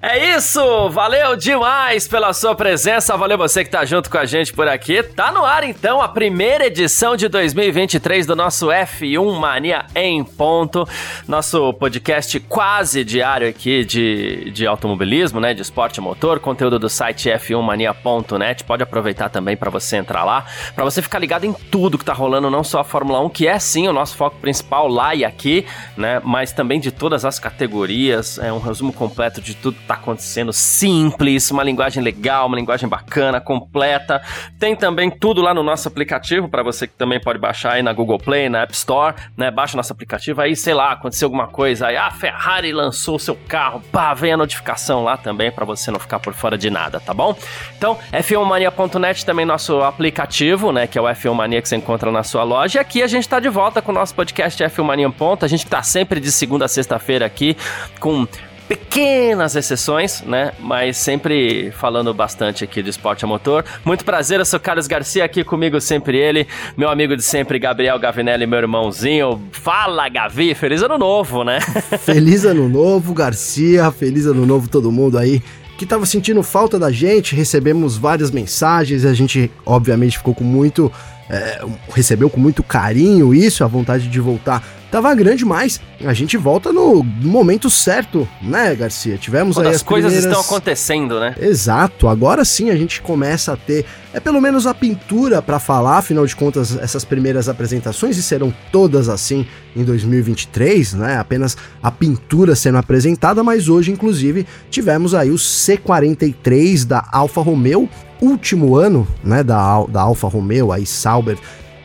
É isso! Valeu demais pela sua presença, valeu você que tá junto com a gente por aqui. Tá no ar então a primeira edição de 2023 do nosso F1 Mania em ponto, nosso podcast quase diário aqui de, de automobilismo, né, de esporte motor, conteúdo do site f1mania.net. Pode aproveitar também para você entrar lá, para você ficar ligado em tudo que tá rolando, não só a Fórmula 1, que é sim o nosso foco principal lá e aqui, né, mas também de todas as categorias, é um resumo completo de tudo tá acontecendo simples, uma linguagem legal, uma linguagem bacana, completa. Tem também tudo lá no nosso aplicativo para você que também pode baixar aí na Google Play, na App Store, né? Baixa nosso aplicativo aí, sei lá, aconteceu alguma coisa aí, a Ferrari lançou o seu carro, pá, vem a notificação lá também para você não ficar por fora de nada, tá bom? Então, f1mania.net também nosso aplicativo, né, que é o F1 Mania que você encontra na sua loja. E aqui a gente tá de volta com o nosso podcast F1 Mania em ponto. A gente tá sempre de segunda a sexta-feira aqui com pequenas exceções, né? Mas sempre falando bastante aqui de esporte a motor. Muito prazer, eu sou Carlos Garcia, aqui comigo sempre ele, meu amigo de sempre, Gabriel Gavinelli, meu irmãozinho. Fala, Gavi, feliz ano novo, né? feliz ano novo, Garcia, feliz ano novo todo mundo aí que estava sentindo falta da gente, recebemos várias mensagens, a gente obviamente ficou com muito é, recebeu com muito carinho isso, a vontade de voltar tava grande, mas a gente volta no momento certo, né, Garcia? Tivemos Quando aí as, as coisas primeiras... estão acontecendo, né? Exato. Agora sim a gente começa a ter é pelo menos a pintura para falar, afinal de contas, essas primeiras apresentações e serão todas assim em 2023, né? Apenas a pintura sendo apresentada, mas hoje inclusive tivemos aí o C43 da Alfa Romeo, último ano, né, da da Alfa Romeo, aí Sauber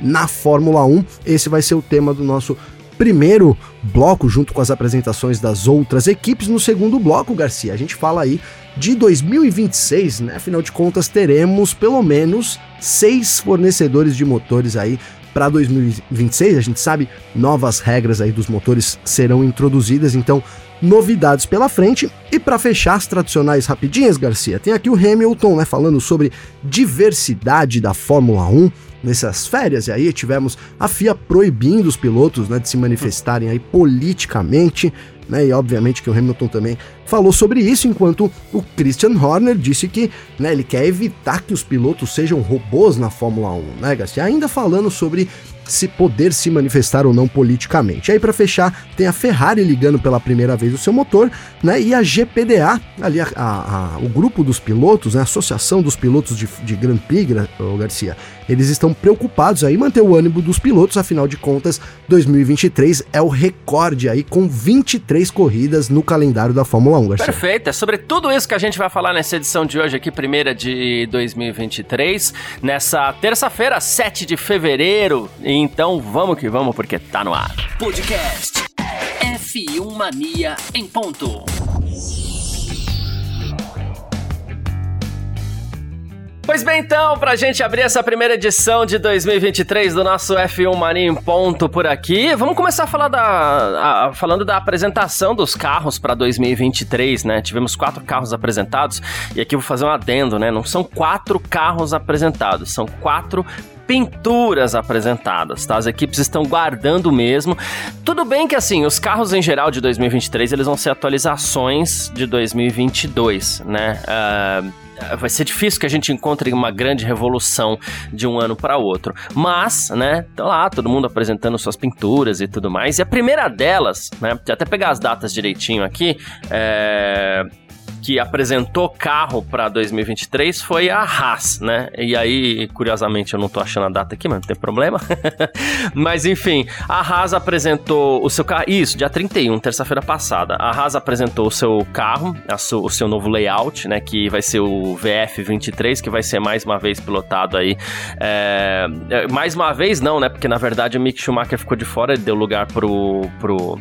na Fórmula 1. Esse vai ser o tema do nosso primeiro bloco, junto com as apresentações das outras equipes. No segundo bloco, Garcia, a gente fala aí de 2026, né? Afinal de contas, teremos pelo menos seis fornecedores de motores aí para 2026. A gente sabe novas regras aí dos motores serão introduzidas, então novidades pela frente. E para fechar as tradicionais rapidinhas, Garcia, tem aqui o Hamilton, né, falando sobre diversidade da Fórmula 1 nessas férias, e aí tivemos a FIA proibindo os pilotos né, de se manifestarem aí politicamente, né, e obviamente que o Hamilton também falou sobre isso, enquanto o Christian Horner disse que né, ele quer evitar que os pilotos sejam robôs na Fórmula 1, né, Garcia? Ainda falando sobre se poder se manifestar ou não politicamente. Aí para fechar, tem a Ferrari ligando pela primeira vez o seu motor, né? E a GPDA, ali a, a, a, o grupo dos pilotos, né? a Associação dos Pilotos de, de Grand Prix, Garcia, eles estão preocupados aí manter o ânimo dos pilotos, afinal de contas, 2023 é o recorde aí com 23 corridas no calendário da Fórmula 1, Garcia. Perfeito, é sobre tudo isso que a gente vai falar nessa edição de hoje aqui, primeira de 2023, nessa terça-feira, 7 de fevereiro, então vamos que vamos, porque tá no ar. Podcast F1 Mania em ponto. Pois bem, então, pra gente abrir essa primeira edição de 2023 do nosso F1 Mania em ponto por aqui, vamos começar a falar da, a, falando da apresentação dos carros para 2023, né? Tivemos quatro carros apresentados e aqui eu vou fazer um adendo, né? Não são quatro carros apresentados, são quatro pinturas apresentadas, tá? As equipes estão guardando mesmo. Tudo bem que assim, os carros em geral de 2023 eles vão ser atualizações de 2022, né? Uh, vai ser difícil que a gente encontre uma grande revolução de um ano para outro. Mas, né, tá lá, todo mundo apresentando suas pinturas e tudo mais. E a primeira delas, né, até pegar as datas direitinho aqui, é, que apresentou carro para 2023 foi a Haas, né? E aí, curiosamente, eu não tô achando a data aqui, mas não tem problema. mas enfim, a Haas apresentou o seu carro. Isso, dia 31, terça-feira passada. A Haas apresentou o seu carro, o seu novo layout, né? Que vai ser o VF23, que vai ser mais uma vez pilotado aí. É... Mais uma vez, não, né? Porque na verdade o Mick Schumacher ficou de fora, ele deu lugar pro. pro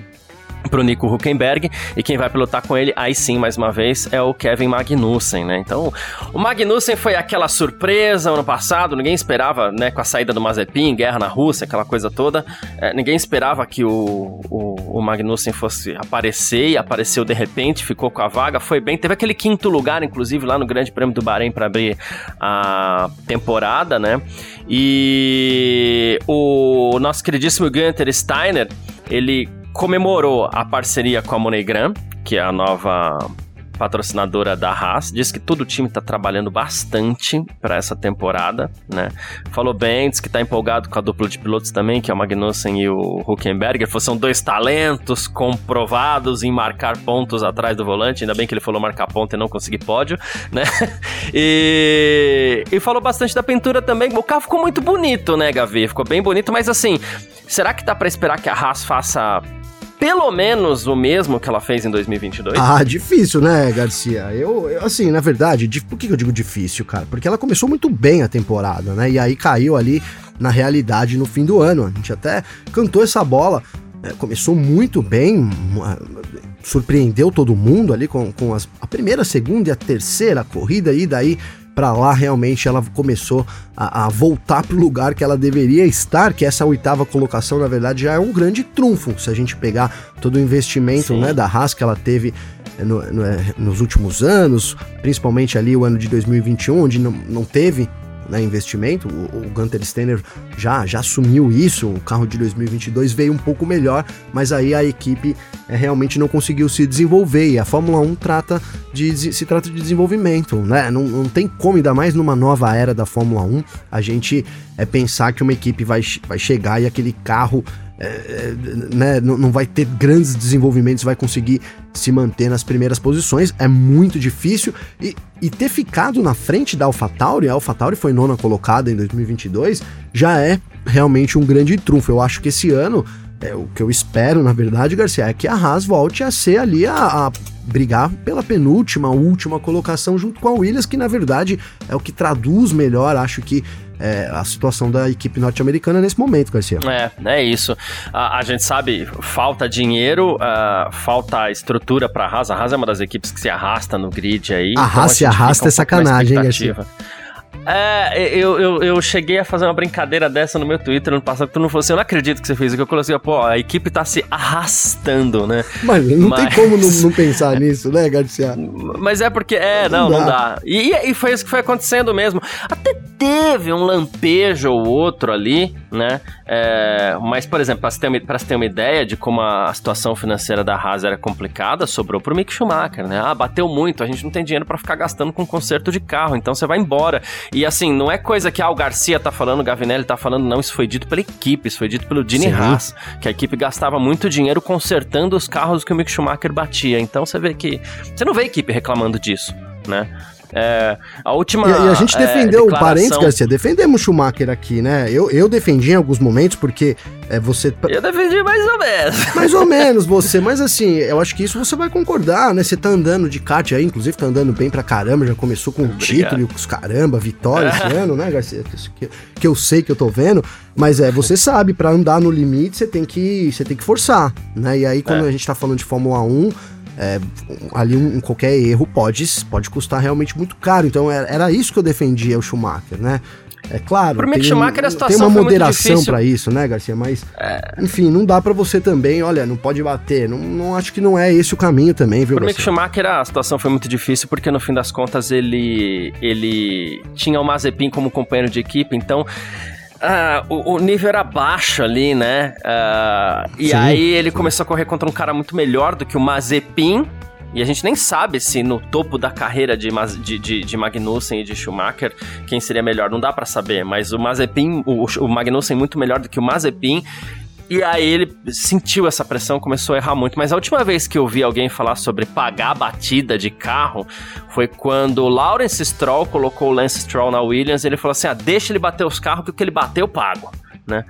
pro Nico Huckenberg e quem vai pilotar com ele, aí sim, mais uma vez, é o Kevin Magnussen, né? Então, o Magnussen foi aquela surpresa ano passado, ninguém esperava, né, com a saída do Mazepin, guerra na Rússia, aquela coisa toda, é, ninguém esperava que o, o, o, Magnussen fosse aparecer e apareceu de repente, ficou com a vaga, foi bem, teve aquele quinto lugar, inclusive, lá no Grande Prêmio do Bahrein para abrir a temporada, né? E o nosso queridíssimo Günther Steiner, ele comemorou a parceria com a MoneyGram, que é a nova patrocinadora da Haas, diz que todo o time está trabalhando bastante para essa temporada, né? Falou bem, diz que está empolgado com a dupla de pilotos também, que é o Magnussen e o Huckenberg. São dois talentos comprovados em marcar pontos atrás do volante, ainda bem que ele falou marcar ponto e não conseguir pódio, né? E, e falou bastante da pintura também. O carro ficou muito bonito, né, Gavi? Ficou bem bonito, mas assim, será que dá para esperar que a Haas faça pelo menos o mesmo que ela fez em 2022? Ah, difícil, né, Garcia? Eu, eu assim, na verdade, por que eu digo difícil, cara? Porque ela começou muito bem a temporada, né? E aí caiu ali na realidade no fim do ano. A gente até cantou essa bola. É, começou muito bem, surpreendeu todo mundo ali com, com as, a primeira, a segunda e a terceira corrida, e daí para lá realmente ela começou a, a voltar para o lugar que ela deveria estar, que essa oitava colocação na verdade já é um grande trunfo se a gente pegar todo o investimento né, da Haas que ela teve eh, no, no, eh, nos últimos anos, principalmente ali o ano de 2021, onde não, não teve né, investimento. O, o Gunter Steiner já, já assumiu isso. O carro de 2022 veio um pouco melhor, mas aí a equipe é, realmente não conseguiu se desenvolver. E a Fórmula 1 trata de, se trata de desenvolvimento, né? Não, não tem como, ainda mais numa nova era da Fórmula 1, a gente é pensar que uma equipe vai, vai chegar e aquele carro né, não vai ter grandes desenvolvimentos, vai conseguir se manter nas primeiras posições, é muito difícil. E, e ter ficado na frente da AlphaTauri, a AlphaTauri foi nona colocada em 2022, já é realmente um grande trunfo. Eu acho que esse ano, é, o que eu espero, na verdade, Garcia, é que a Haas volte a ser ali a, a brigar pela penúltima, última colocação junto com a Williams, que na verdade é o que traduz melhor, acho que é, a situação da equipe norte-americana nesse momento, Garcia. É, é isso. A, a gente sabe, falta dinheiro, uh, falta estrutura para a Haas. A Haas é uma das equipes que se arrasta no grid aí. A então Haas se arrasta é sacanagem, hein, Garcia? É, eu, eu, eu, cheguei a fazer uma brincadeira dessa no meu Twitter no passado, que tu não fosse, eu não acredito que você fez, que eu coloquei, pô, a equipe tá se arrastando, né? Mas não Mas... tem como não, não, pensar nisso, né, Garcia? Mas é porque, é, não, não dá. Não dá. E, e foi isso que foi acontecendo mesmo. Até teve um lampejo ou outro ali, né? É, mas, por exemplo, para você ter uma ideia de como a situação financeira da Haas era complicada, sobrou pro Mick Schumacher, né? Ah, bateu muito, a gente não tem dinheiro para ficar gastando com conserto de carro, então você vai embora. E assim, não é coisa que ah, o Garcia tá falando, o Gavinelli tá falando, não, isso foi dito pela equipe, isso foi dito pelo Dini Haas, que a equipe gastava muito dinheiro consertando os carros que o Mick Schumacher batia. Então você vê que. Você não vê a equipe reclamando disso, né? É, a última. E, e a gente defendeu, é, declaração... parênteses, Garcia, defendemos Schumacher aqui, né? Eu, eu defendi em alguns momentos, porque é, você. Eu defendi mais ou menos. Mais ou menos você, mas assim, eu acho que isso você vai concordar, né? Você tá andando de kart aí, inclusive tá andando bem pra caramba, já começou com o título e os caramba, vitória esse ano, né, Garcia? Que, que eu sei que eu tô vendo. Mas é, você sabe, para andar no limite, você tem que, você tem que forçar, né? E aí, quando é. a gente tá falando de Fórmula 1, é, ali um, qualquer erro pode, pode custar realmente muito caro. Então era, era isso que eu defendia o Schumacher, né? É claro, Pro tem, Schumacher, a situação tem uma moderação para isso, né, Garcia? Mas, é... enfim, não dá para você também, olha, não pode bater. Não, não acho que não é esse o caminho também, viu, Pro Mick Schumacher, a situação foi muito difícil porque, no fim das contas, ele, ele tinha o Mazepin como companheiro de equipe, então Uh, o, o, nível era baixo ali, né? Uh, e Sim. aí ele começou a correr contra um cara muito melhor do que o Mazepin. E a gente nem sabe se no topo da carreira de, de, de, de Magnussen e de Schumacher quem seria melhor. Não dá para saber, mas o Mazepin, o, o Magnussen muito melhor do que o Mazepin. E aí ele sentiu essa pressão, começou a errar muito. Mas a última vez que eu vi alguém falar sobre pagar a batida de carro foi quando o Lawrence Stroll colocou o Lance Stroll na Williams. ele falou assim: ah, deixa ele bater os carros, que o que ele bateu, eu pago, né?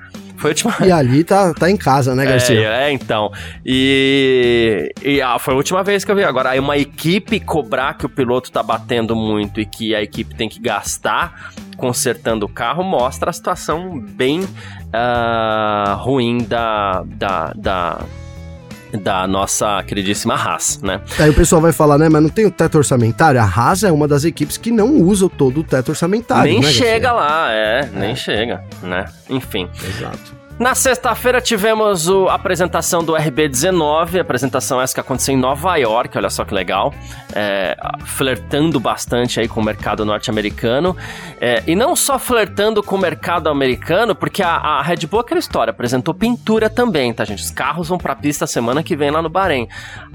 Última... E ali tá, tá em casa, né, Garcia? É, é então. E, e ah, foi a última vez que eu vi. Agora, aí uma equipe cobrar que o piloto tá batendo muito e que a equipe tem que gastar consertando o carro mostra a situação bem uh, ruim da, da, da, da nossa queridíssima Haas, né? Aí o pessoal vai falar, né, mas não tem o teto orçamentário? A Haas é uma das equipes que não usa todo o teto orçamentário, Nem né, chega Garcia? lá, é, é, nem chega, né? Enfim. Exato. Na sexta-feira tivemos o- a apresentação do RB19, apresentação essa que aconteceu em Nova York, olha só que legal, é, flertando bastante aí com o mercado norte-americano, é, e não só flertando com o mercado americano, porque a, a Red Bull é aquela história, apresentou pintura também, tá gente? Os carros vão pra pista semana que vem lá no Bahrein.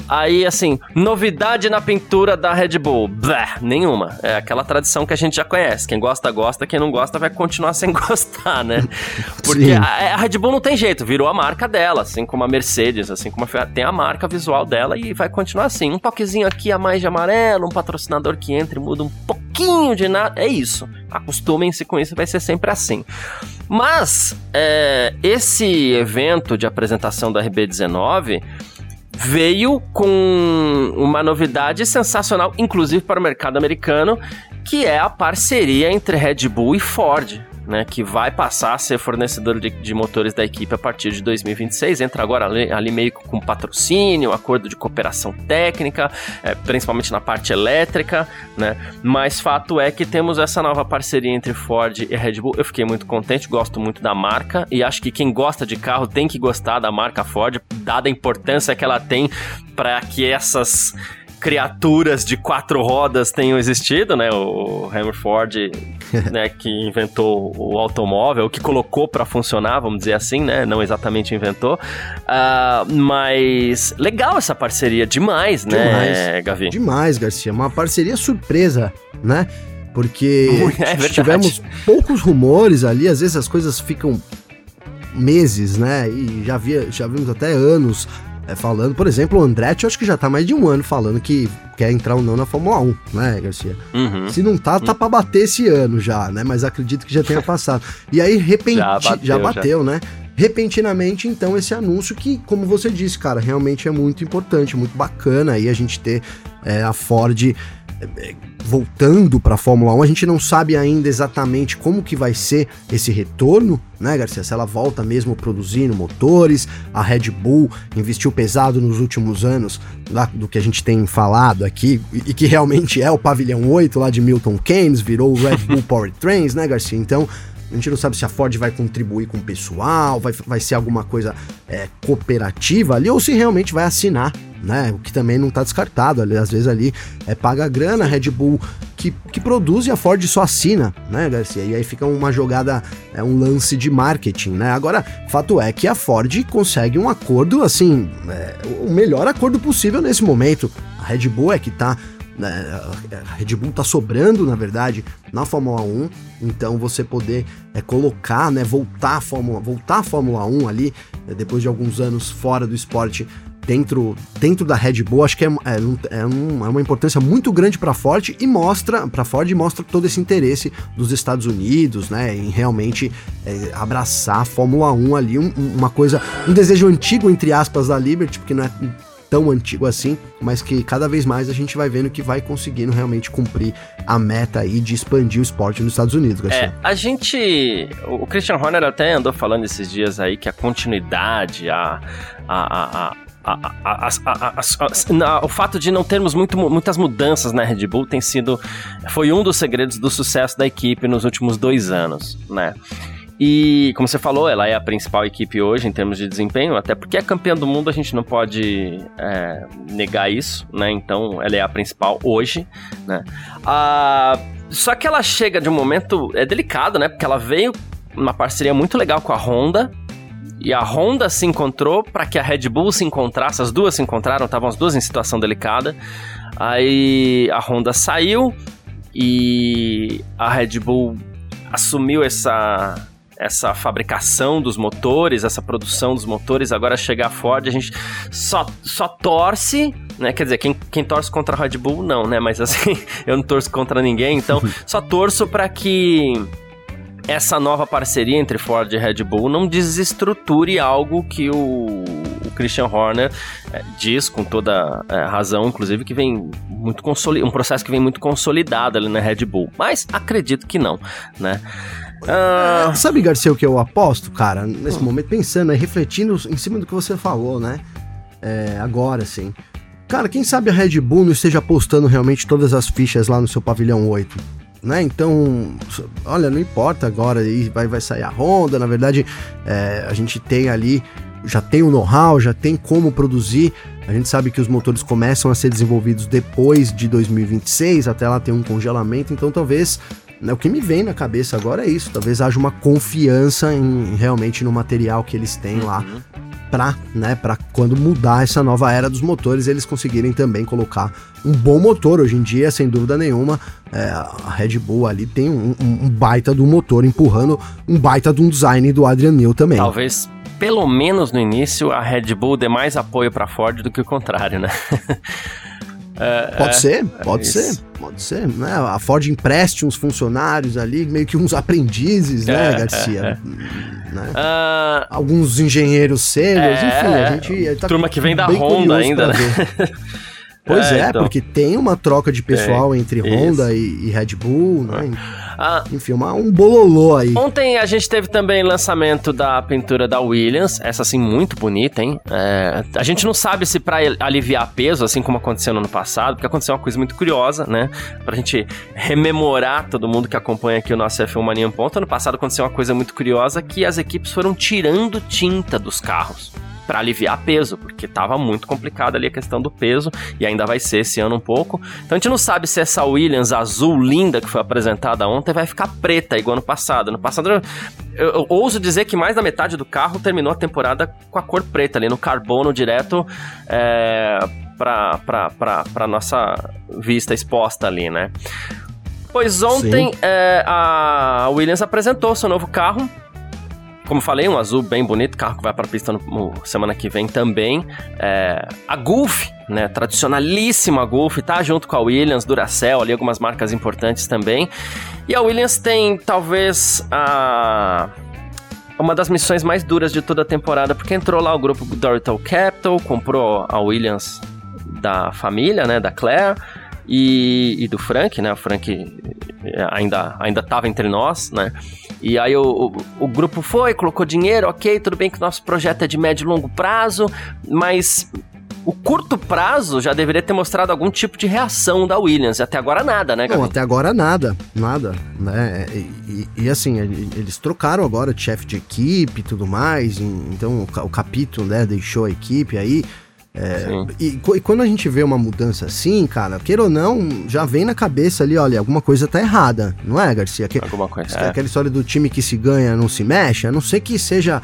Aí, assim, novidade na pintura da Red Bull, blé, nenhuma, é aquela tradição que a gente já conhece, quem gosta, gosta, quem não gosta vai continuar sem gostar, né? Porque a, a Red Bull não tem jeito, virou a marca dela, assim como a Mercedes, assim como a Ferrari, tem a marca visual dela e vai continuar assim. Um toquezinho aqui a mais de amarelo, um patrocinador que entra e muda um pouquinho de nada, é isso. Acostumem-se com isso, vai ser sempre assim. Mas é, esse evento de apresentação da RB19 veio com uma novidade sensacional, inclusive para o mercado americano, que é a parceria entre Red Bull e Ford. Né, que vai passar a ser fornecedor de, de motores da equipe a partir de 2026. Entra agora ali, ali meio com patrocínio, acordo de cooperação técnica, é, principalmente na parte elétrica, né? Mas fato é que temos essa nova parceria entre Ford e Red Bull. Eu fiquei muito contente, gosto muito da marca e acho que quem gosta de carro tem que gostar da marca Ford, dada a importância que ela tem para que essas criaturas de quatro rodas tenham existido, né? O Henry Ford, né, que inventou o automóvel, que colocou para funcionar, vamos dizer assim, né? Não exatamente inventou. Ah, mas legal essa parceria, demais, né, Demais. Gavi? Demais, Garcia. Uma parceria surpresa, né? Porque É tivemos poucos rumores ali, às vezes as coisas ficam meses, né? E já, via, já vimos até anos é, falando. Por exemplo, o Andretti, eu acho que já tá mais de um ano falando que quer entrar ou não na Fórmula 1, né, Garcia? Uhum. Se não tá, tá pra bater esse ano já, né? Mas acredito que já tenha passado. E aí, repente, Já já bateu, bateu, né? Repentinamente, então, esse anúncio que, como você disse, cara, realmente é muito importante, muito bacana aí a gente ter é, a Ford voltando para a Fórmula 1. A gente não sabe ainda exatamente como que vai ser esse retorno, né, Garcia? Se ela volta mesmo produzindo motores, a Red Bull investiu pesado nos últimos anos, lá do que a gente tem falado aqui, e, que realmente é o pavilhão 8 lá de Milton Keynes, virou o Red Bull Powertrains, né, Garcia? Então, a gente não sabe se a Ford vai contribuir com o pessoal, vai, vai ser alguma coisa é, cooperativa ali, ou se realmente vai assinar, né? O que também não tá descartado. Às vezes ali é paga a grana, a Red Bull que, que produz e a Ford só assina, né, Garcia? E aí fica uma jogada, é um lance de marketing, né? Agora, fato é que a Ford consegue um acordo, assim, é, o melhor acordo possível nesse momento. A Red Bull é que tá né, a Red Bull tá sobrando, na verdade, na Fórmula 1, então você poder é, colocar, né, voltar à Fórmula, voltar Fórmula 1 ali, é, depois de alguns anos fora do esporte, dentro, dentro da Red Bull, acho que é, é, é um- é uma importância muito grande para Ford e mostra, para Ford mostra todo esse interesse dos Estados Unidos, né, em realmente é, abraçar a Fórmula 1 ali, um- um- uma coisa, um desejo antigo entre aspas da Liberty, porque não é tão antigo assim, mas que cada vez mais a gente vai vendo que vai conseguindo realmente cumprir a meta aí de expandir o esporte nos Estados Unidos, É, Garcia. a gente. O Christian Horner até andou falando esses dias aí que a continuidade, a. a, a, a a- a- o fato de não termos muito- muitas mudanças na Red Bull tem sido foi um dos segredos do sucesso da equipe nos últimos dois anos, né? E como você falou, ela é a principal equipe hoje em termos de desempenho, até porque é campeã do mundo, a gente não pode é, negar isso, né? Então ela é a principal hoje, né? Ah, só que ela chega de um momento é delicado, né? Porque ela veio numa parceria muito legal com a Honda. E a Honda se encontrou para que a Red Bull se encontrasse, as duas se encontraram, estavam as duas em situação delicada. Aí a Honda saiu e a Red Bull assumiu essa essa fabricação dos motores, essa produção dos motores, agora chega a Ford, a gente só, só torce, né? Quer dizer, quem, quem torce contra a Red Bull, não, né? Mas assim, eu não torço contra ninguém, então só torço para que essa nova parceria entre Ford e Red Bull não desestruture algo que o, o Christian Horner eh, diz com toda eh, razão, inclusive que vem muito consoli um processo que vem muito consolidado ali na Red Bull. Mas acredito que não, né? Ah, Sabe, Garcia, o que eu aposto, cara, nesse momento, pensando, né, refletindo em cima do que você falou, né? é, agora, assim. Cara, quem sabe a Red Bull não esteja apostando realmente todas as fichas lá no seu pavilhão 8? Né? Então, olha, não importa agora, vai, vai sair a Honda, na verdade, é, a gente tem ali, já tem o know-how, já tem como produzir, a gente sabe que os motores começam a ser desenvolvidos depois de 2026, até lá tem um congelamento, então talvez né, o que me vem na cabeça agora é isso. Talvez haja uma confiança em realmente no material que eles têm lá uhum. Para, né, quando mudar essa nova era dos motores, eles conseguirem também colocar um bom motor. Hoje em dia, sem dúvida nenhuma, é, a Red Bull ali tem um, um, baita do motor empurrando um baita de um design do Adrian Newey também. Talvez pelo menos no início a Red Bull dê mais apoio para Ford do que o contrário, né? É, pode é, ser, pode é ser, pode ser. Né? A Ford empreste uns funcionários ali, meio que uns aprendizes, né, Garcia? Né? Uh, Alguns engenheiros sérios, enfim, a gente. Tá turma que vem da Honda ainda, né? Pois é, então. porque tem uma troca de pessoal entre Honda e, e, Red Bull, né? Ah, Enfim, uma, um bololô aí. Ontem a gente teve também lançamento da pintura da Williams, essa assim muito bonita, hein? É, a gente não sabe se para aliviar peso, assim como aconteceu no ano passado, porque aconteceu uma coisa muito curiosa, né? Pra gente rememorar todo mundo que acompanha aqui o nosso F1 Mania em Ponto. Ano passado aconteceu uma coisa muito curiosa que as equipes foram tirando tinta dos carros para aliviar peso, porque tava muito complicado ali a questão do peso e ainda vai ser esse ano um pouco. Então a gente não sabe se essa Williams azul linda que foi apresentada ontem vai ficar preta igual ano passado. No passado eu, eu, ouso dizer que mais da metade do carro terminou a temporada com a cor preta ali no carbono direto é, para para nossa vista exposta ali, né? Pois ontem é, a Williams apresentou seu novo carro, como falei, um azul bem bonito, carro que vai para a pista no, no, semana que vem também. É, a Gulf, né, tradicionalíssima Gulf, tá junto com a Williams, Duracell, ali algumas marcas importantes também. E a Williams tem talvez a uma das missões mais duras de toda a temporada, porque entrou lá o grupo Dorital Capital, comprou a Williams da família, né, da Claire e, e do Frank, né? O Frank ainda ainda estava entre nós, né? E aí o, o, o, grupo foi, colocou dinheiro, ok, tudo bem que o nosso projeto é de médio e longo prazo, mas o curto prazo já deveria ter mostrado algum tipo de reação da Williams. Até agora nada, né, Gabi? Não, até agora nada, nada, né? E, e, e assim, eles trocaram agora de chefe de equipe e tudo mais, então o, o capítulo, né, deixou a equipe aí. É, e, e, quando a gente vê uma mudança assim, cara, queira ou não, já vem na cabeça ali, olha, alguma coisa tá errada, não é, Garcia? Que, alguma coisa. É. Aquela história do time que se ganha não se mexe, a não ser que seja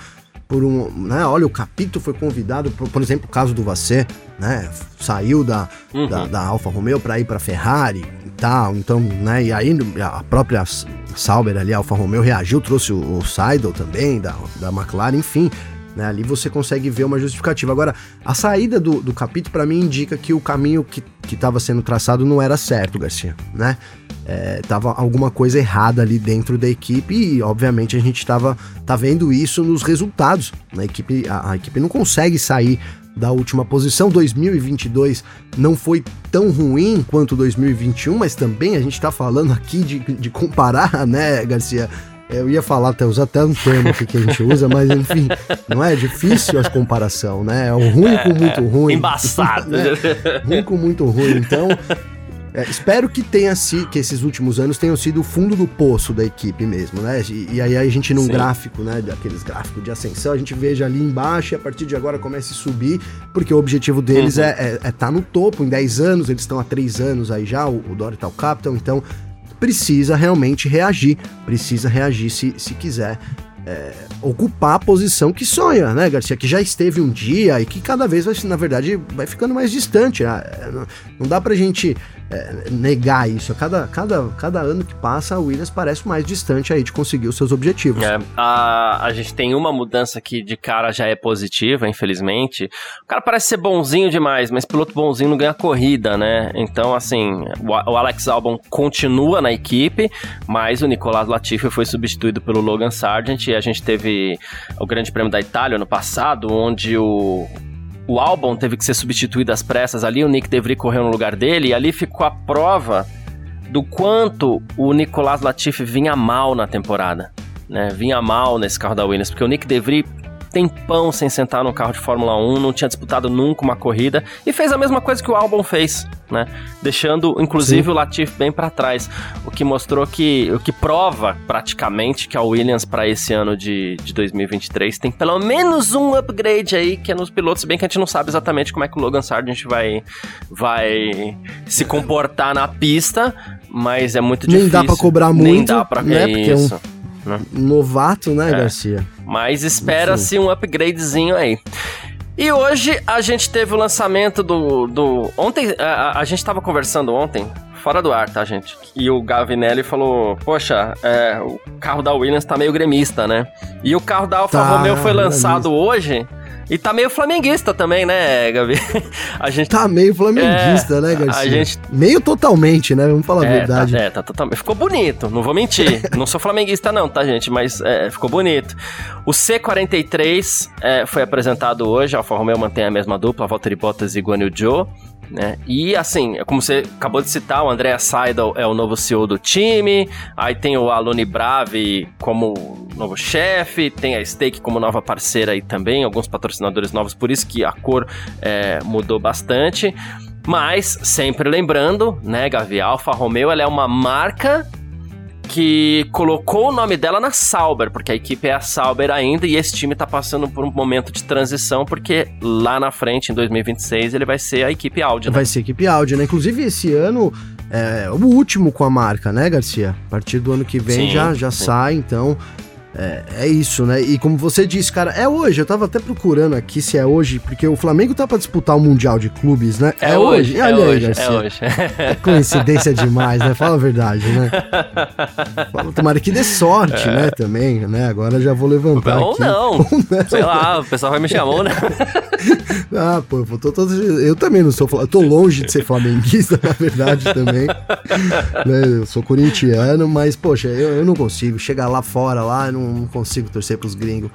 por um, né, olha, o capítulo foi convidado, por, por exemplo, o caso do Vassé, né, saiu da, uhum. da, da, Alfa Romeo para ir para Ferrari e tal, então, né, e aí a própria Sauber ali, a Alfa Romeo reagiu, trouxe o, o Seidel também, da, da McLaren, enfim, né? Ali você consegue ver uma justificativa. Agora, a saída do, do capítulo, para mim, indica que o caminho que estava sendo traçado não era certo, Garcia, né? É, tava alguma coisa errada ali dentro da equipe e, obviamente, a gente estava tá vendo isso nos resultados. A equipe, a, a equipe não consegue sair da última posição. 2022 não foi tão ruim quanto 2021, mas também a gente está falando aqui de, de comparar, né, Garcia? Eu ia falar, até usar até um termo que a gente usa, mas enfim, não é difícil a comparação, né? É o ruim com muito ruim. Embaçado. né? Ruim com muito ruim. Então, é, espero que tenha sido, que esses últimos anos tenham sido o fundo do poço da equipe mesmo, né? E, e aí a gente num Sim. gráfico, né? Daqueles gráficos de ascensão, a gente veja ali embaixo e a partir de agora comece a subir, porque o objetivo deles uhum. é estar é, é tá no topo. Em 10 anos, eles estão há 3 anos aí já, o, o Dorital Capital, então precisa realmente reagir, precisa reagir se, se quiser é, ocupar a posição que sonha, né, Garcia? Que já esteve um dia e que cada vez, vai, na verdade, vai ficando mais distante. Né? Não dá pra gente é, negar isso. Cada, cada, cada ano que passa, a Williams parece mais distante aí de conseguir os seus objetivos. É, a, a gente tem uma mudança que de cara já é positiva, infelizmente. O cara parece ser bonzinho demais, mas piloto bonzinho não ganha corrida, né? Então, assim, o, o Alex Albon continua na equipe, mas o Nicolas Latifi foi substituído pelo Logan Sargent e a gente teve o Grande Prêmio da Itália no passado, onde o o álbum teve que ser substituído às pressas ali, o Nick deveria correr no lugar dele, e ali ficou a prova do quanto o Nicolas Latifi vinha mal na temporada, né? Vinha mal nesse carro da Williams, porque o Nick DeVry tempão sem sentar num carro de Fórmula 1, não tinha disputado nunca uma corrida e fez a mesma coisa que o Albon fez, né? Deixando inclusive Sim. o Latifi bem para trás, o que mostrou que o que prova praticamente que a Williams para esse ano de, de 2023 tem pelo menos um upgrade aí que é nos pilotos, bem que a gente não sabe exatamente como é que o Logan Sargent vai vai se comportar na pista, mas é muito difícil. Nem dá para cobrar muito, nem dá pra... né? Porque é um né? Novato, né, é. Garcia? Mas espera-se um upgradezinho aí. E hoje a gente teve o lançamento do. do ontem, a, a gente estava conversando ontem, fora do ar, tá, gente? E o Gavinelli falou: Poxa, é, o carro da Williams tá meio gremista, né? E o carro da Alfa tá, Romeo foi lançado gremista. hoje. E tá meio flamenguista também, né, Gabi? A gente tá meio flamenguista, é, né, Garcia? A gente meio totalmente, né? Vamos falar é, a verdade. Tá, é, tá totalmente. Ficou bonito, não vou mentir. não sou flamenguista não, tá, gente, mas é, ficou bonito. O C43 é, foi apresentado hoje, a Alfa Romeo mantém a mesma dupla, Valtteri Bottas e Guan Yu Zhou né? E assim, como você acabou de citar, o André Seidel é o novo CEO do time, aí tem o Aluni Bravi como novo chefe, tem a Stake como nova parceira aí também, alguns patrocinadores novos, por isso que a cor é, mudou bastante. Mas, sempre lembrando, né, Gavi, a Alfa Romeo ela é uma marca que colocou o nome dela na Sauber, porque a equipe é a Sauber ainda e esse time tá passando por um momento de transição, porque lá na frente, em 2026, ele vai ser a equipe Audi. Né? Vai ser a equipe Audi, né? Inclusive, esse ano é o último com a marca, né, Garcia? A partir do ano que vem sim, já, já sai, então é, é, isso, né? E como você disse, cara, é hoje. Eu tava até procurando aqui se é hoje, porque o Flamengo tá pra disputar o Mundial de Clubes, né? É, é hoje. hoje. Olha é aí, hoje, Garcia. É hoje. É coincidência demais, né? Fala a verdade, né? Tomara que dê sorte, é. né? Também, né? Agora já vou levantar. Ou não. Ou não. Sei lá, o pessoal vai me chamar, né? ah, pô, eu, tô, tô, eu também não sou. Eu tô longe de ser flamenguista, na verdade, também. né? Eu sou corintiano, mas, poxa, eu, eu não consigo. Chegar lá fora, lá, não não consigo torcer pros gringos.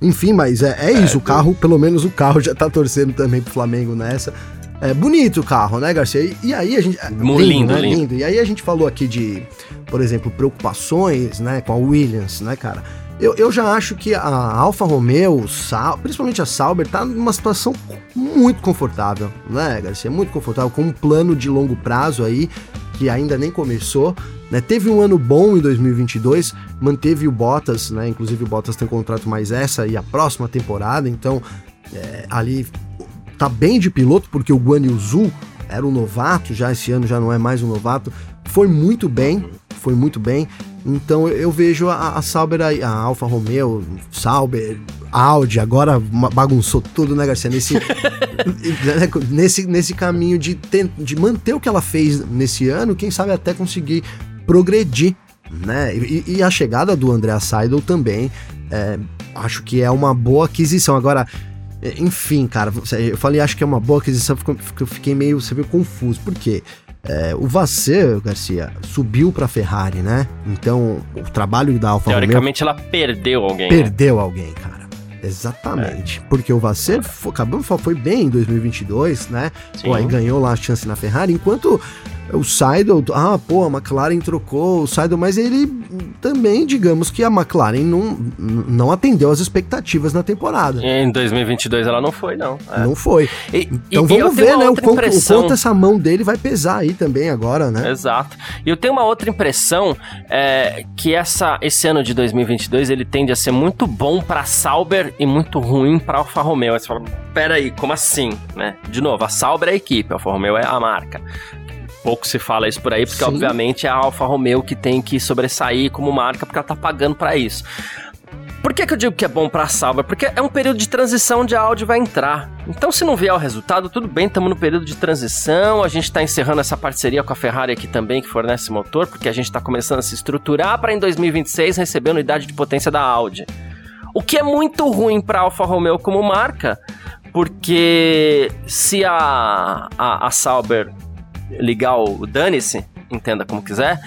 Enfim, mas é, é isso, é, o carro, pelo menos o carro já tá torcendo também pro Flamengo nessa. É bonito o carro, né, Garcia? E, e aí a gente. É, lindo, lindo, né? lindo. E aí a gente falou aqui de, por exemplo, preocupações, né, com a Williams, né, cara? Eu, eu já acho que a Alfa Romeo, principalmente a Sauber, tá numa situação muito confortável, né, Garcia? Muito confortável, com um plano de longo prazo aí, que ainda nem começou. Né? Teve um ano bom em 2022, manteve o Bottas, né? inclusive o Bottas tem um contrato mais essa e a próxima temporada, então é, ali tá bem de piloto, porque o Guan Yu Zhu era um novato, já esse ano já não é mais um novato, foi muito bem, foi muito bem. Então eu vejo a, a Sauber, a Alfa Romeo, Sauber, Audi, agora bagunçou tudo, né, Garcia? Nesse, né, nesse, nesse caminho de, de manter o que ela fez nesse ano, quem sabe até conseguir progredir, né? E, e a chegada do André Seidel também, é, acho que é uma boa aquisição. Agora, enfim, cara, eu falei acho que é uma boa aquisição, porque eu fiquei meio, você viu, confuso. Por quê? É, o Vasser, Garcia, subiu para Ferrari, né? Então, o trabalho da Alfa Teoricamente, Romeo, ela perdeu alguém. Né? Perdeu né? alguém, cara. Exatamente. É. Porque o Vasser foi, acabou, foi bem em 2022, né? Pô, aí ganhou lá a chance na Ferrari, enquanto o Seidel, ah, pô, a McLaren trocou o Seidel, mas ele também, digamos que a McLaren não, não atendeu as expectativas na temporada. Em 2022 ela não foi, não. É. Não foi. E, então e, vamos ver, né, o quanto, o quanto, essa mão dele vai pesar aí também agora, né? Exato. E eu tenho uma outra impressão, é, que essa, esse ano de 2022 ele tende a ser muito bom para Sauber e muito ruim para Alfa Romeo. Aí você fala, peraí, como assim, né? De novo, a Sauber é a equipe, a Alfa Romeo é a marca pouco se fala isso por aí, porque Sim. obviamente é a Alfa Romeo que tem que sobressair como marca, porque ela tá pagando para isso. Por que, que eu digo que é bom para a Sauber? Porque é um período de transição onde a Audi vai entrar. Então, se não vier o resultado, tudo bem, estamos no período de transição. A gente está encerrando essa parceria com a Ferrari aqui também, que fornece motor, porque a gente está começando a se estruturar para em 2026 receber a unidade de potência da Audi. O que é muito ruim para a Alfa Romeo como marca, porque se a, a, a Sauber ligar o dane-se, entenda como quiser,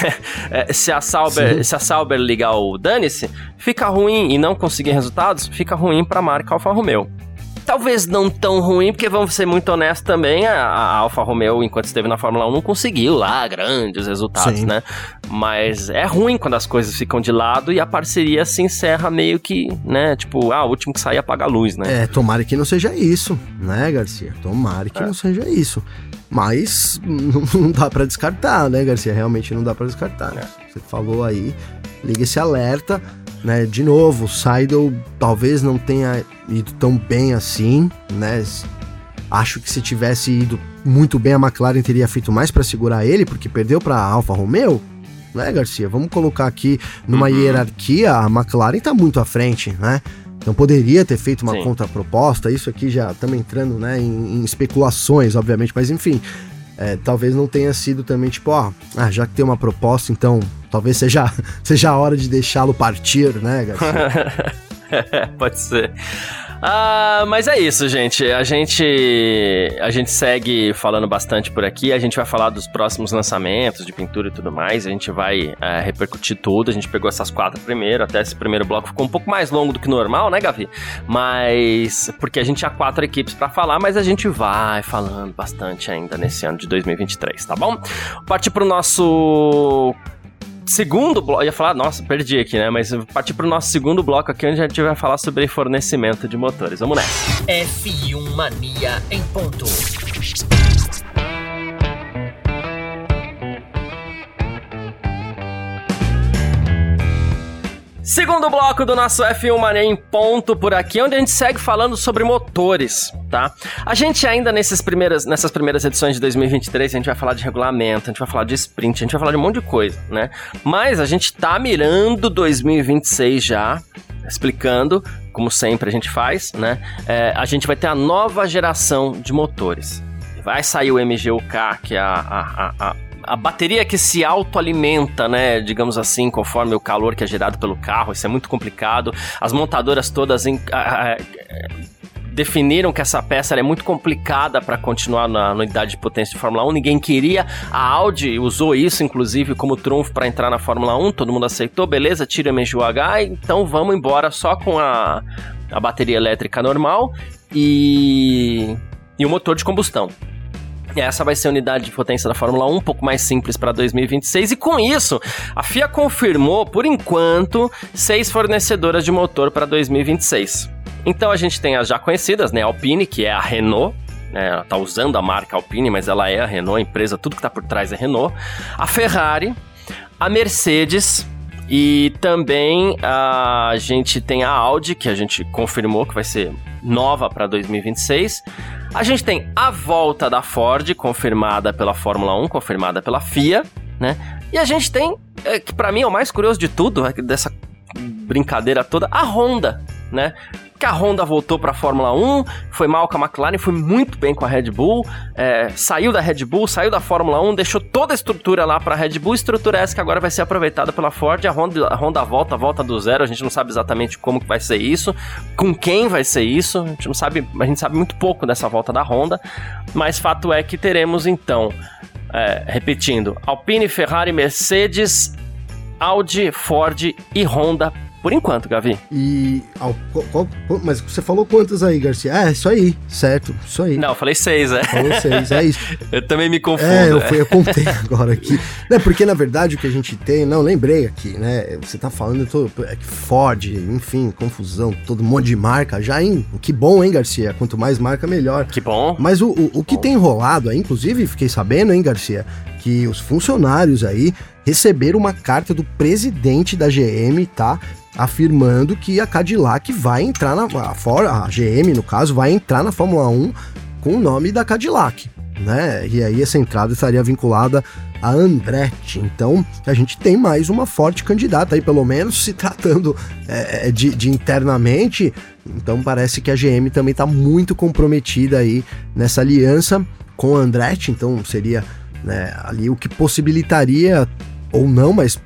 é, se, a Sauber, se a Sauber ligar o dane-se, fica ruim e não conseguir resultados, fica ruim para a marca Alfa Romeo. Talvez não tão ruim, porque vamos ser muito honestos também, a, a Alfa Romeo, enquanto esteve na Fórmula 1, não conseguiu lá grandes resultados, Sim. né? Mas é ruim quando as coisas ficam de lado e a parceria se encerra meio que, né? Tipo, ah, o último que sair apaga a luz, né? É, tomara que não seja isso, né, Garcia? Tomara que é. não seja isso. Mas não dá para descartar, né, Garcia? Realmente não dá para descartar. É. Você falou aí, liga esse alerta, né? De novo, o Seidel talvez não tenha ido tão bem assim, né? Acho que se tivesse ido muito bem, a McLaren teria feito mais para segurar ele, porque perdeu para a Alfa Romeo, né, Garcia? Vamos colocar aqui numa uhum. hierarquia, a McLaren tá muito à frente, né? Então poderia ter feito uma Sim. contraproposta, isso aqui já estamos entrando né, em, em, especulações, obviamente, mas enfim, é, talvez não tenha sido também tipo, ó, ah, já que tem uma proposta, então talvez seja, seja a hora de deixá-lo partir, né, Garcia? Pode ser. Ah, mas é isso, gente. A gente a gente segue falando bastante por aqui. A gente vai falar dos próximos lançamentos de pintura e tudo mais. A gente vai é, repercutir tudo. A gente pegou essas quatro primeiro. Até esse primeiro bloco ficou um pouco mais longo do que normal, né, Gavi? Mas porque a gente tinha quatro equipes para falar, mas a gente vai falando bastante ainda nesse ano de 2023, tá bom? Partir pro nosso segundo bloco, ia falar, nossa, perdi aqui, né? Mas partir pro nosso segundo bloco aqui, onde a gente vai falar sobre fornecimento de motores. Vamos nessa. F1 Mania em ponto. Segundo bloco do nosso F1 Mania em ponto por aqui, onde a gente segue falando sobre motores, tá? A gente ainda nesses primeiras, nessas primeiras edições de 2023, a gente vai falar de regulamento, a gente vai falar de sprint, a gente vai falar de um monte de coisa, né? Mas a gente tá mirando 2026 já, explicando, como sempre a gente faz, né? É, a gente vai ter a nova geração de motores. Vai sair o MGUK, que é a, a, a, a bateria que se autoalimenta, né? Digamos assim, conforme o calor que é gerado pelo carro. Isso é muito complicado. As montadoras todas em, definiram que essa peça é muito complicada para continuar na, unidade de potência de Fórmula 1. Ninguém queria. A Audi usou isso, inclusive, como trunfo para entrar na Fórmula 1. Todo mundo aceitou, beleza, tira o MGUH, então vamos embora só com a, a bateria elétrica normal e, e o motor de combustão. Essa vai ser a unidade de potência da Fórmula 1, um pouco mais simples para 2026. E com isso, a FIA confirmou, por enquanto, seis fornecedoras de motor para 2026. Então a gente tem as já conhecidas, né? Alpine, que é a Renault, né? Ela tá usando a marca Alpine, mas ela é a Renault, a empresa, tudo que tá por trás é Renault. A Ferrari, a Mercedes, e também a gente tem a Audi, que a gente confirmou que vai ser nova para 2026. A gente tem a volta da Ford, confirmada pela Fórmula 1, confirmada pela FIA, né? E a gente tem, é, que para mim é o mais curioso de tudo, é dessa brincadeira toda, a Honda, né? que a Honda voltou para a Fórmula 1, foi mal com a McLaren, foi muito bem com a Red Bull, é, saiu da Red Bull, saiu da Fórmula 1, deixou toda a estrutura lá para a Red Bull, estrutura essa que agora vai ser aproveitada pela Ford, a Honda, a Honda volta, volta do zero, a gente não sabe exatamente como que vai ser isso, com quem vai ser isso, a gente não sabe, a gente sabe muito pouco dessa volta da Honda, mas fato é que teremos então, é, repetindo, Alpine, Ferrari, Mercedes, Audi, Ford e Honda por enquanto, Gavi. E. Ao, qual, qual, mas você falou quantas aí, Garcia? É, isso aí, certo, isso aí. Não, eu falei seis, é. Falou seis, é isso. eu também me confundo. É, eu, fui, eu contei agora aqui. Né, porque na verdade o que a gente tem. Não, lembrei aqui, né? Você tá falando todo, é Ford, enfim, confusão, todo um monte de marca. Já em. Que bom, hein, Garcia? Quanto mais marca, melhor. Que bom. Mas o, o, o que bom. tem rolado aí, inclusive, fiquei sabendo, hein, Garcia? Que os funcionários aí receberam uma carta do presidente da GM, tá? afirmando que a Cadillac vai entrar na a, a GM no caso vai entrar na Fórmula 1 com o nome da Cadillac, né? E aí essa entrada estaria vinculada a Andretti. Então a gente tem mais uma forte candidata aí, pelo menos se tratando é, é de, de, internamente. Então parece que a GM também está muito comprometida aí nessa aliança com a Andretti. Então seria né, ali o que possibilitaria ou não, mas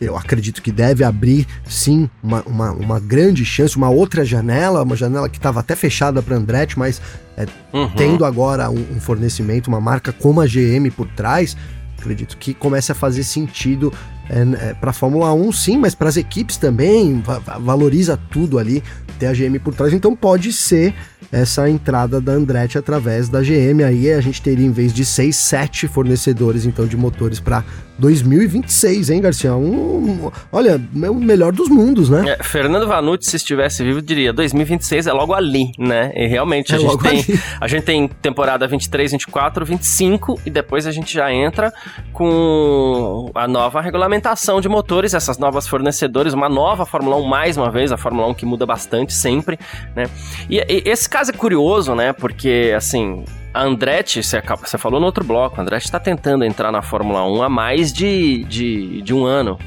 eu acredito que deve abrir sim uma, uma, uma, grande chance, uma outra janela, uma janela que estava até fechada para Andretti, mas é, uhum. tendo agora um, um, fornecimento, uma marca como a GM por trás, acredito que comece a fazer sentido é, é para Fórmula 1 sim, mas para as equipes também, va valoriza tudo ali, ter a GM por trás, então pode ser essa entrada da Andretti através da GM. Aí a gente teria, em vez de seis, sete fornecedores então de motores para 2026, hein, Garcia? Um, um, olha, é o melhor dos mundos, né? É, Fernando Vanucci, se estivesse vivo, diria 2026 é logo ali, né? E realmente é a, gente tem, a gente tem temporada 23, 24, 25 e depois a gente já entra com a nova regulamentação de motores, essas novas fornecedores, uma nova Fórmula 1 mais uma vez, a Fórmula 1 que muda bastante sempre, né? E, e esse caso é curioso, né? Porque, assim, a Andretti, você, você falou no outro bloco, a Andretti está tentando entrar na Fórmula 1 há mais de, de, de um ano.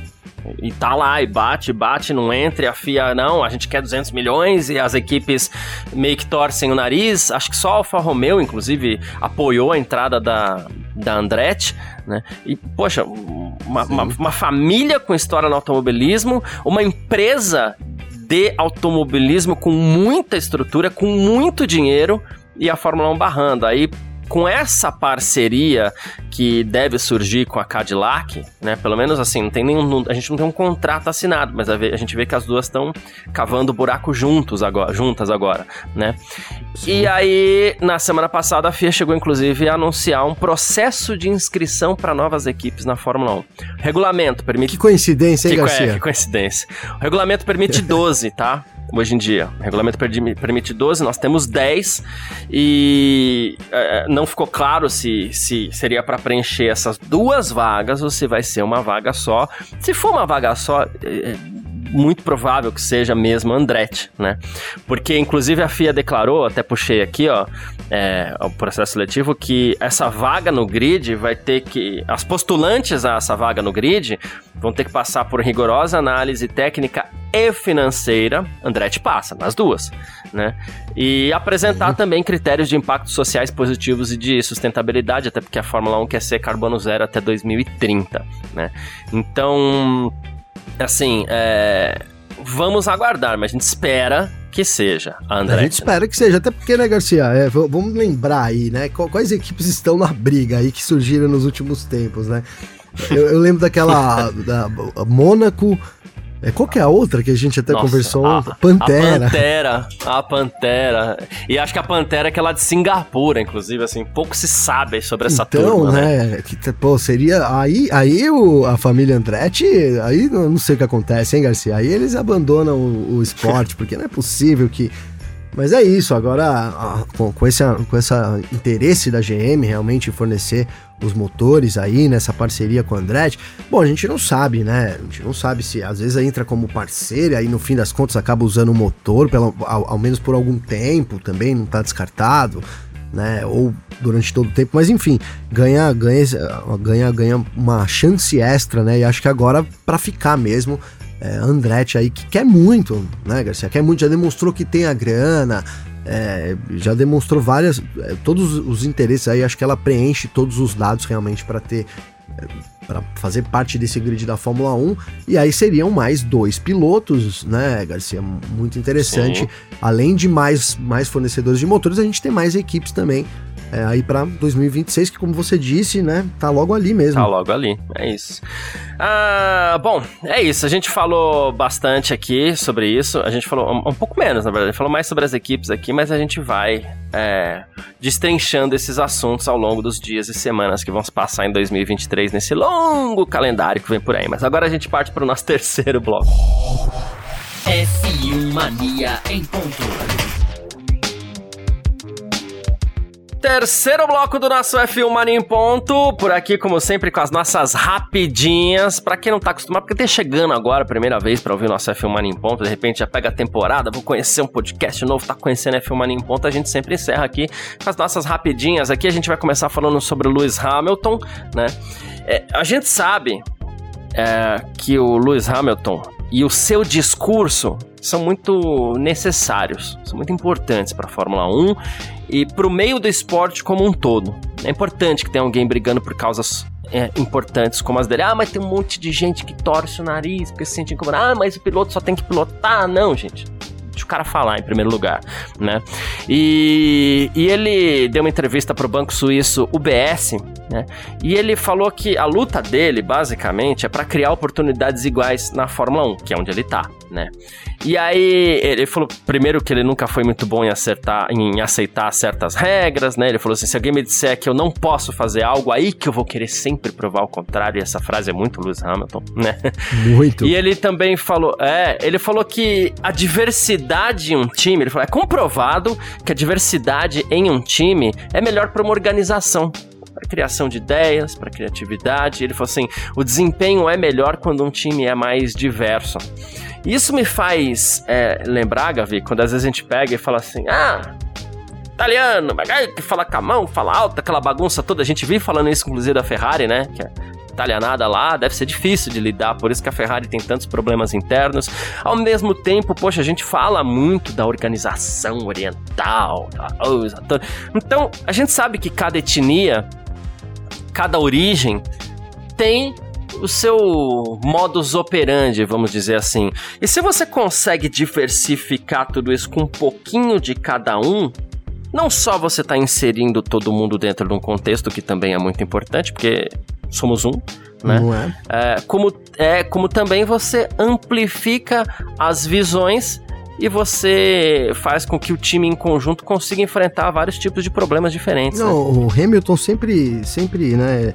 E tá lá, e bate, bate, não entra, e a FIA, não, a gente quer 200 milhões, e as equipes meio que torcem o nariz. Acho que só a Alfa Romeo, inclusive, apoiou a entrada da, da Andretti, né? E, poxa, uma, uma, uma família com história no automobilismo, uma empresa de automobilismo com muita estrutura, com muito dinheiro e a Fórmula 1 barrando. Aí com essa parceria que deve surgir com a Cadillac, né? Pelo menos assim, não tem nenhum, a gente não tem um contrato assinado, mas a, gente vê que as duas estão cavando buraco juntos agora, juntas agora, né? Sim. E aí, na semana passada, a FIA chegou inclusive a anunciar um processo de inscrição para novas equipes na Fórmula 1. O regulamento permite Que coincidência, hein, que, Garcia? É, que coincidência. O regulamento permite 12, tá? Hoje em dia. O regulamento permite 12, nós temos 10 e é, não ficou claro se, se seria para preencher essas duas vagas ou se vai ser uma vaga só. Se for uma vaga só, é, é muito provável que seja mesmo Andretti, né? Porque, inclusive, a FIA declarou, até puxei aqui, ó, é, o processo seletivo, que essa vaga no grid vai ter que. As postulantes a essa vaga no grid vão ter que passar por rigorosa análise técnica e financeira. Andretti passa, nas duas, né? E apresentar uhum. também critérios de impactos sociais positivos e de sustentabilidade, até porque a Fórmula 1 quer ser carbono zero até 2030, né? Então assim, é, vamos aguardar, mas a gente espera que seja a Andretti. A gente espera que seja, até porque, né, Garcia, é, vamos lembrar aí, né, quais equipes estão na briga aí que surgiram nos últimos tempos, né? Eu, eu lembro daquela da Mônaco, é, qual que é a outra que a gente até Nossa, conversou? A, Pantera. A Pantera. A Pantera. E acho que a Pantera é aquela de Singapura, inclusive, assim, pouco se sabe sobre essa então, turma, né? né? Que, pô, seria... Aí, aí o, a família Andretti, aí não sei o que acontece, hein, Garcia? Aí eles abandonam o, o esporte, porque não é possível que mas é isso, agora com, com, esse, com esse interesse da GM realmente em fornecer os motores aí nessa parceria com a Andretti, bom, a gente não sabe, né? A gente não sabe se às vezes entra como parceiro e aí no fim das contas acaba usando o motor, pelo, ao, ao menos por algum tempo também, não está descartado. Né, ou durante todo o tempo, mas enfim, ganha ganha ganha ganha uma chance extra, né? E acho que agora para ficar mesmo é, Andretti aí, que quer muito, né, Garcia? Quer muito, já demonstrou que tem a grana, é, já demonstrou várias, é, todos os interesses aí, acho que ela preenche todos os dados realmente para ter, é, para fazer parte desse grid da Fórmula 1, e aí seriam mais dois pilotos, né, Garcia? Muito interessante. Sim. Além de mais, mais fornecedores de motores, a gente tem mais equipes também é, aí para 2026, que como você disse, né, tá logo ali mesmo. Tá logo ali, é isso. Ah, bom, é isso. A gente falou bastante aqui sobre isso. A gente falou um, um pouco menos, na verdade. A gente falou mais sobre as equipes aqui, mas a gente vai é, destrinchando esses assuntos ao longo dos dias e semanas que vão se passar em 2023 nesse longo calendário que vem por aí. Mas agora a gente parte para o nosso terceiro bloco. F1 Mania em ponto. Terceiro bloco do nosso F1 Mania em Ponto. Por aqui, como sempre, com as nossas rapidinhas. Pra quem não tá acostumado, porque tá chegando agora primeira vez pra ouvir o nosso F1 Mania em Ponto, de repente já pega a temporada, vou conhecer um podcast novo, tá conhecendo F1 Mania em Ponto, a gente sempre encerra aqui com as nossas rapidinhas. Aqui a gente vai começar falando sobre o Lewis Hamilton, né? É, a gente sabe é, que o Lewis Hamilton e o seu discurso são muito necessários, são muito importantes para a Fórmula 1 e para o meio do esporte como um todo. É importante que tenha alguém brigando por causas é, importantes como as dele. Ah, mas tem um monte de gente que torce o nariz porque se sente incomodado. Ah, mas o piloto só tem que pilotar. Não, gente. Deixa o cara falar em primeiro lugar, né? E, e ele deu uma entrevista para o banco suíço UBS, né? E ele falou que a luta dele, basicamente, é para criar oportunidades iguais na Fórmula 1, que é onde ele tá, né? E aí ele falou primeiro que ele nunca foi muito bom em acertar, em aceitar certas regras, né? Ele falou assim: se alguém me disser que eu não posso fazer algo, aí que eu vou querer sempre provar o contrário. E essa frase é muito Lewis Hamilton, né? Muito. E ele também falou, é, ele falou que a diversidade em um time, ele falou, é comprovado que a diversidade em um time é melhor para uma organização para criação de ideias, para criatividade. Ele falou assim: o desempenho é melhor quando um time é mais diverso. Isso me faz é, lembrar, Gavi, quando às vezes a gente pega e fala assim: ah, italiano, que fala com a mão, fala alto, aquela bagunça toda. A gente vive falando isso, inclusive, da Ferrari, né? Que é italianada lá, deve ser difícil de lidar, por isso que a Ferrari tem tantos problemas internos. Ao mesmo tempo, poxa, a gente fala muito da organização oriental, da. Então, a gente sabe que cada etnia cada origem tem o seu modus operandi, vamos dizer assim. E se você consegue diversificar tudo isso com um pouquinho de cada um, não só você está inserindo todo mundo dentro de um contexto que também é muito importante, porque somos um, né? Não é? é como, é, como também você amplifica as visões e você faz com que o time em conjunto consiga enfrentar vários tipos de problemas diferentes. Não, né? o Hamilton sempre, sempre, né,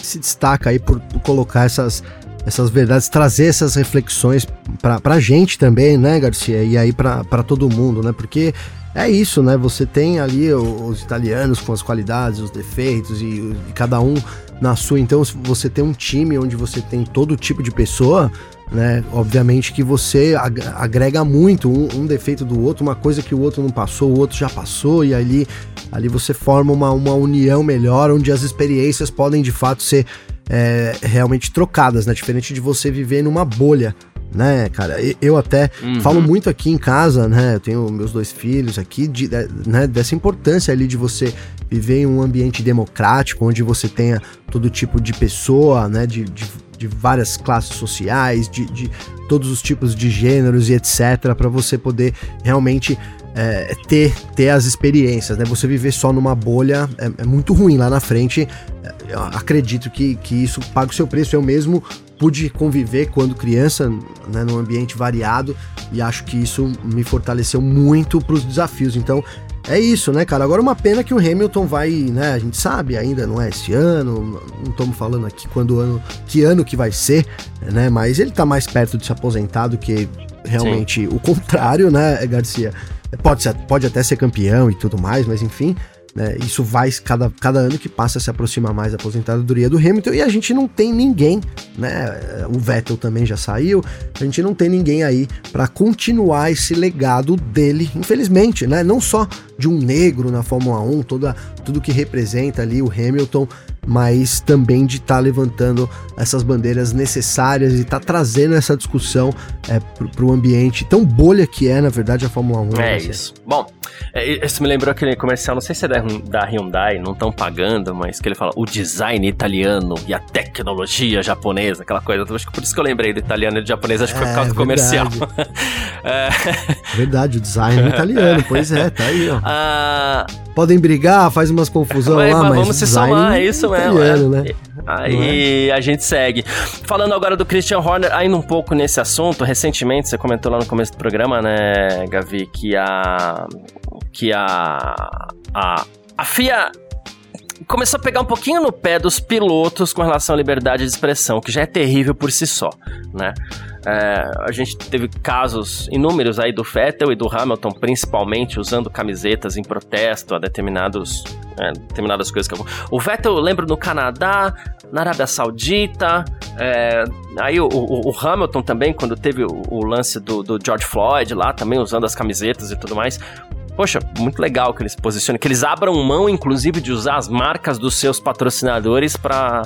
se destaca aí por colocar essas essas verdades, trazer essas reflexões pra, pra gente também, né, Garcia? E aí pra, pra todo mundo, né? Porque é isso, né? Você tem ali os italianos com as qualidades, os defeitos e, e cada um na sua. Então, você tem um time onde você tem todo tipo de pessoa, né? Obviamente que você agrega muito um, um, defeito do outro, uma coisa que o outro não passou, o outro já passou, e ali, ali você forma uma, uma união melhor, onde as experiências podem de fato ser é, realmente trocadas, né? Diferente de você viver numa bolha, né, cara? Eu até uhum. falo muito aqui em casa, né? Eu tenho meus dois filhos aqui, de, né, dessa importância ali de você viver em um ambiente democrático, onde você tenha todo tipo de pessoa, né? De, de de várias classes sociais, de, de todos os tipos de gêneros e etc, para você poder realmente é, ter, ter as experiências, né? Você viver só numa bolha é, é muito ruim lá na frente. É, acredito que, que isso paga o seu preço. Eu mesmo pude conviver quando criança, né, num ambiente variado, e acho que isso me fortaleceu muito para os desafios. Então, é isso, né, cara? Agora uma pena que o Hamilton vai, né? A gente sabe ainda, não é esse ano, não estamos falando aqui quando ano, que ano que vai ser, né? Mas ele tá mais perto de se aposentar do que realmente Sim. o contrário, né, Garcia? Pode, ser, pode até ser campeão e tudo mais, mas enfim, né, isso vai, cada, cada ano que passa, se aproxima mais da aposentadoria do Hamilton e a gente não tem ninguém, né? O Vettel também já saiu, a gente não tem ninguém aí para continuar esse legado dele, infelizmente, né? Não só de um negro na Fórmula 1, toda, tudo que representa ali o Hamilton, mas também de estar tá levantando essas bandeiras necessárias e estar tá trazendo essa discussão é, para o ambiente tão bolha que é, na verdade, a Fórmula 1. Né, é isso. Bom, é, isso me lembrou aquele comercial, não sei se é da, da Hyundai, não estão pagando, mas que ele fala o design italiano e a tecnologia japonesa, aquela coisa. Acho que por isso que eu lembrei do italiano e do japonês, acho que foi por causa do comercial. é. Verdade, o design italiano, pois é, tá aí, ó. Ah, Podem brigar, faz umas confusão mas, lá, mas, vamos se somar, é isso mesmo. É. Né? Aí é? a gente segue. Falando agora do Christian Horner, ainda um pouco nesse assunto, recentemente você comentou lá no começo do programa, né, Gavi, que a que a a, a FIA começou a pegar um pouquinho no pé dos pilotos com relação à liberdade de expressão, que já é terrível por si só, né? É, a gente teve casos inúmeros aí do Vettel e do Hamilton, principalmente usando camisetas em protesto a determinados, é, determinadas coisas que O Vettel, eu lembro, no Canadá, na Arábia Saudita, é, aí o, o, o, Hamilton também, quando teve o, o lance do, do George Floyd lá, também usando as camisetas e tudo mais poxa, muito legal que eles posicionem, que eles abram mão, inclusive, de usar as marcas dos seus patrocinadores para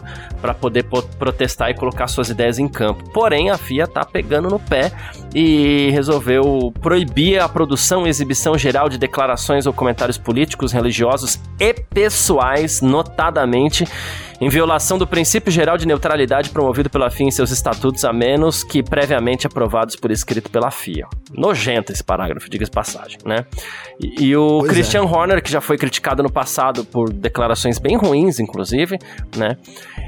poder protestar e colocar suas ideias em campo. Porém, a FIA tá pegando no pé e resolveu proibir a produção e exibição geral de declarações ou comentários políticos, religiosos e pessoais, notadamente em violação do princípio geral de neutralidade promovido pela FIA em seus estatutos, a menos que previamente aprovados por escrito pela FIA. Nojento esse parágrafo, diga-se passagem, né? E, e o pois é. Christian é. Horner, que já foi criticado no passado por declarações bem ruins, inclusive, né?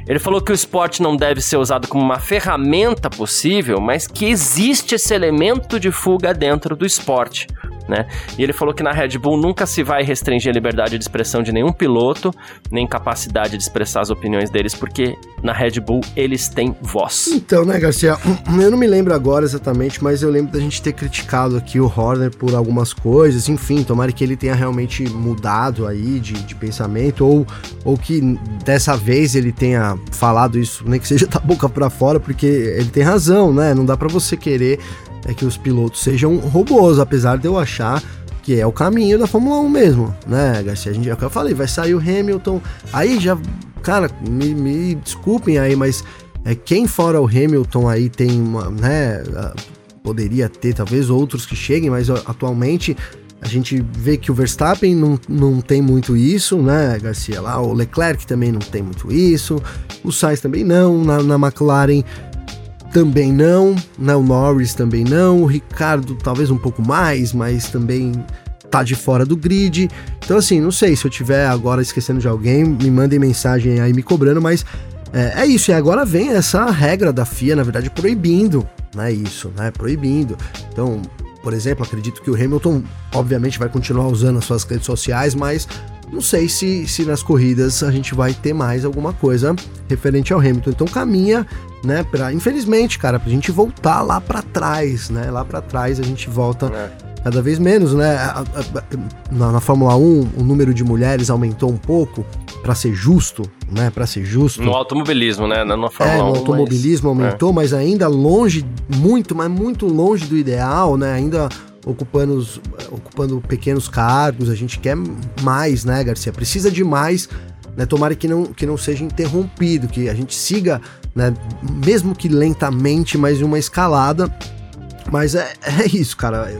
Ele falou que o esporte não deve ser usado como uma ferramenta possível, mas que existe esse elemento de fuga dentro do esporte né? E ele falou que na Red Bull nunca se vai restringir a liberdade de expressão de nenhum piloto, nem capacidade de expressar as opiniões deles, porque na Red Bull eles têm voz. Então, né, Garcia? Eu não me lembro agora exatamente, mas eu lembro da gente ter criticado aqui o Horner por algumas coisas, enfim, tomara que ele tenha realmente mudado aí de, de pensamento, ou, ou que dessa vez ele tenha falado isso, nem que seja da boca para fora, porque ele tem razão, né? Não dá para você querer é que os pilotos sejam robôs, apesar de eu achar que é o caminho da Fórmula 1 mesmo, né, Garcia? A gente, é o que eu falei, vai sair o Hamilton. Aí já, cara, me, me desculpem aí, mas é, quem fora o Hamilton aí tem uma, né, poderia ter talvez outros que cheguem, mas atualmente a gente vê que o Verstappen não, não tem muito isso, né, Garcia? Lá o Leclerc também não tem muito isso, o Sainz também não, na, na McLaren também não, né? O Norris também não, o Ricardo talvez um pouco mais, mas também tá de fora do grid. Então, assim, não sei se eu tiver agora esquecendo de alguém, me mandem mensagem aí me cobrando, mas é, é isso. E agora vem essa regra da FIA, na verdade, proibindo, né? Isso, né? Proibindo. Então, por exemplo, acredito que o Hamilton, obviamente, vai continuar usando as suas redes sociais, mas não sei se, se nas corridas a gente vai ter mais alguma coisa referente ao Hamilton. Então caminha, né, para infelizmente, cara, pra gente voltar lá para trás, né? Lá para trás a gente volta é. cada vez menos, né? Na, na, Fórmula 1, o número de mulheres aumentou um pouco para ser justo, né? Para ser justo. No automobilismo, né? Na, na Fórmula é, no 1, automobilismo mas... aumentou, é. mas ainda longe, muito, mas muito longe do ideal, né? Ainda ocupando, ocupando pequenos cargos, a gente quer mais, né, Garcia? Precisa de mais, né? Tomara que não, que não seja interrompido, que a gente siga, né, mesmo que lentamente, mas em uma escalada. Mas é, é isso, cara.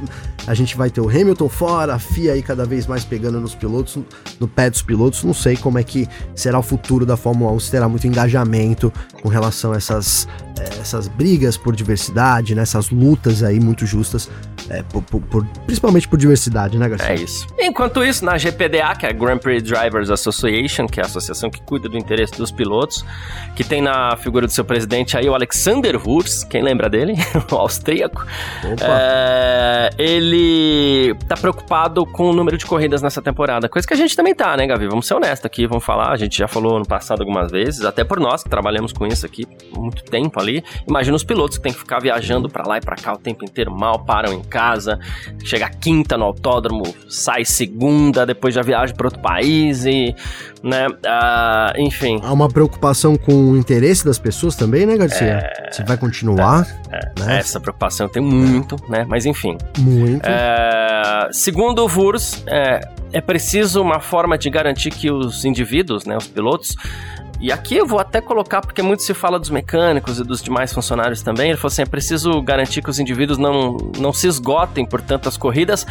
A gente vai ter o Hamilton fora, a FIA aí cada vez mais pegando nos pilotos, no pé dos pilotos. Não sei como é que será o futuro da Fórmula 1, se terá muito engajamento com relação a essas, eh, essas brigas por diversidade, né, essas lutas aí muito justas é, por, por, principalmente por diversidade, né, Garcia? É isso. Enquanto isso, na GPDA, que é a Grand Prix Drivers Association, que é a associação que cuida do interesse dos pilotos, que tem na figura do seu presidente aí o Alexander Wurz, quem lembra dele? o austríaco. É, ele tá preocupado com o número de corridas nessa temporada, coisa que a gente também tá, né, Gavi? Vamos ser honestos aqui, vamos falar. A gente já falou no passado algumas vezes, até por nós que trabalhamos com isso aqui muito tempo ali. Imagina os pilotos que tem que ficar viajando para lá e para cá o tempo inteiro, mal param em casa, chega quinta no autódromo, sai segunda, depois já viaja para outro país e, né, uh, enfim. Há uma preocupação com o interesse das pessoas também, né, Garcia? É... Você vai continuar? É, é. Né? Essa preocupação tem muito, né, mas enfim. Muito. É, segundo o VURS, é, é preciso uma forma de garantir que os indivíduos, né, os pilotos, e aqui eu vou até colocar, porque muito se fala dos mecânicos e dos demais funcionários também. Ele falou assim: é preciso garantir que os indivíduos não, não se esgotem por tantas corridas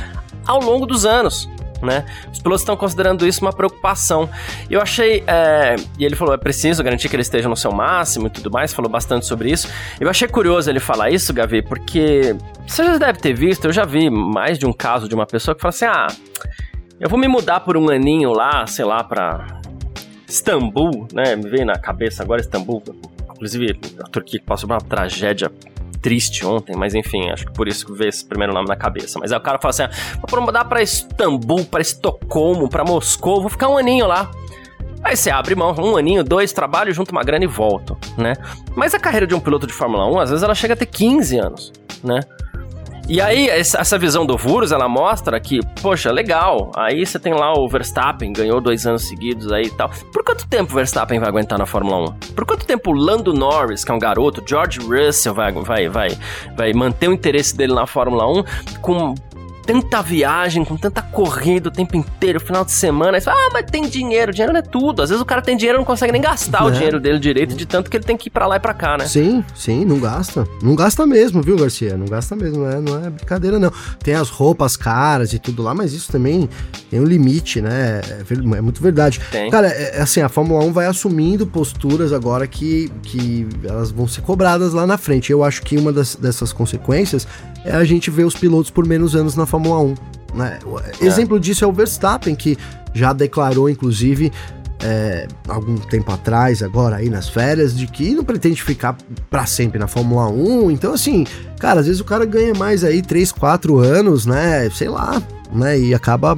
ao longo dos anos. Né? Os pilotos estão considerando isso uma preocupação. Eu achei. É... E ele falou: é preciso garantir que eles estejam no seu máximo e tudo mais. Falou bastante sobre isso. Eu achei curioso ele falar isso, Gavi, porque você já deve ter visto. Eu já vi mais de um caso de uma pessoa que fala assim: ah, eu vou me mudar por um aninho lá, sei lá, pra Istambul, né? Me veio na cabeça agora Istambul. Inclusive, a Turquia passou por uma tragédia triste ontem, mas enfim, acho que por isso que veio esse primeiro nome na cabeça. Mas aí o cara fala assim: ah, vou mudar pra Istambul, pra Estocolmo, pra Moscou, vou ficar um aninho lá. Aí você abre mão, um aninho, dois, trabalho, junto uma grana e volto, né? Mas a carreira de um piloto de Fórmula 1, às vezes ela chega a ter 15 anos, né? E aí, essa visão do Vurus, ela mostra que, poxa, legal. Aí você tem lá o Verstappen, ganhou dois anos seguidos aí e tal. Por quanto tempo o Verstappen vai aguentar na Fórmula 1? Por quanto tempo o Lando Norris, que é um garoto, George Russell vai, vai, vai, vai manter o interesse dele na Fórmula 1 com tanta viagem, com tanta corrida o tempo inteiro, final de semana. Aí você fala, ah, mas tem dinheiro, dinheiro não é tudo. Às vezes o cara tem dinheiro e não consegue nem gastar é. o dinheiro dele direito, de tanto que ele tem que ir pra lá e pra cá, né? Sim, sim, não gasta. Não gasta mesmo, viu, Garcia? Não gasta mesmo, não é, não é brincadeira, não. Tem as roupas caras e tudo lá, mas isso também tem um limite, né? É, é muito verdade. Tem. Cara, é, é, assim, a Fórmula 1 vai assumindo posturas agora que, que elas vão ser cobradas lá na frente. Eu acho que uma das, dessas consequências é a gente ver os pilotos por menos anos na Fórmula 1. Né? É. Exemplo disso é o Verstappen, que já declarou, inclusive, é, algum tempo atrás, agora aí nas férias, de que não pretende ficar para sempre na Fórmula 1. Então, assim, cara, às vezes o cara ganha mais aí 3, 4 anos, né? Sei lá, né? E acaba.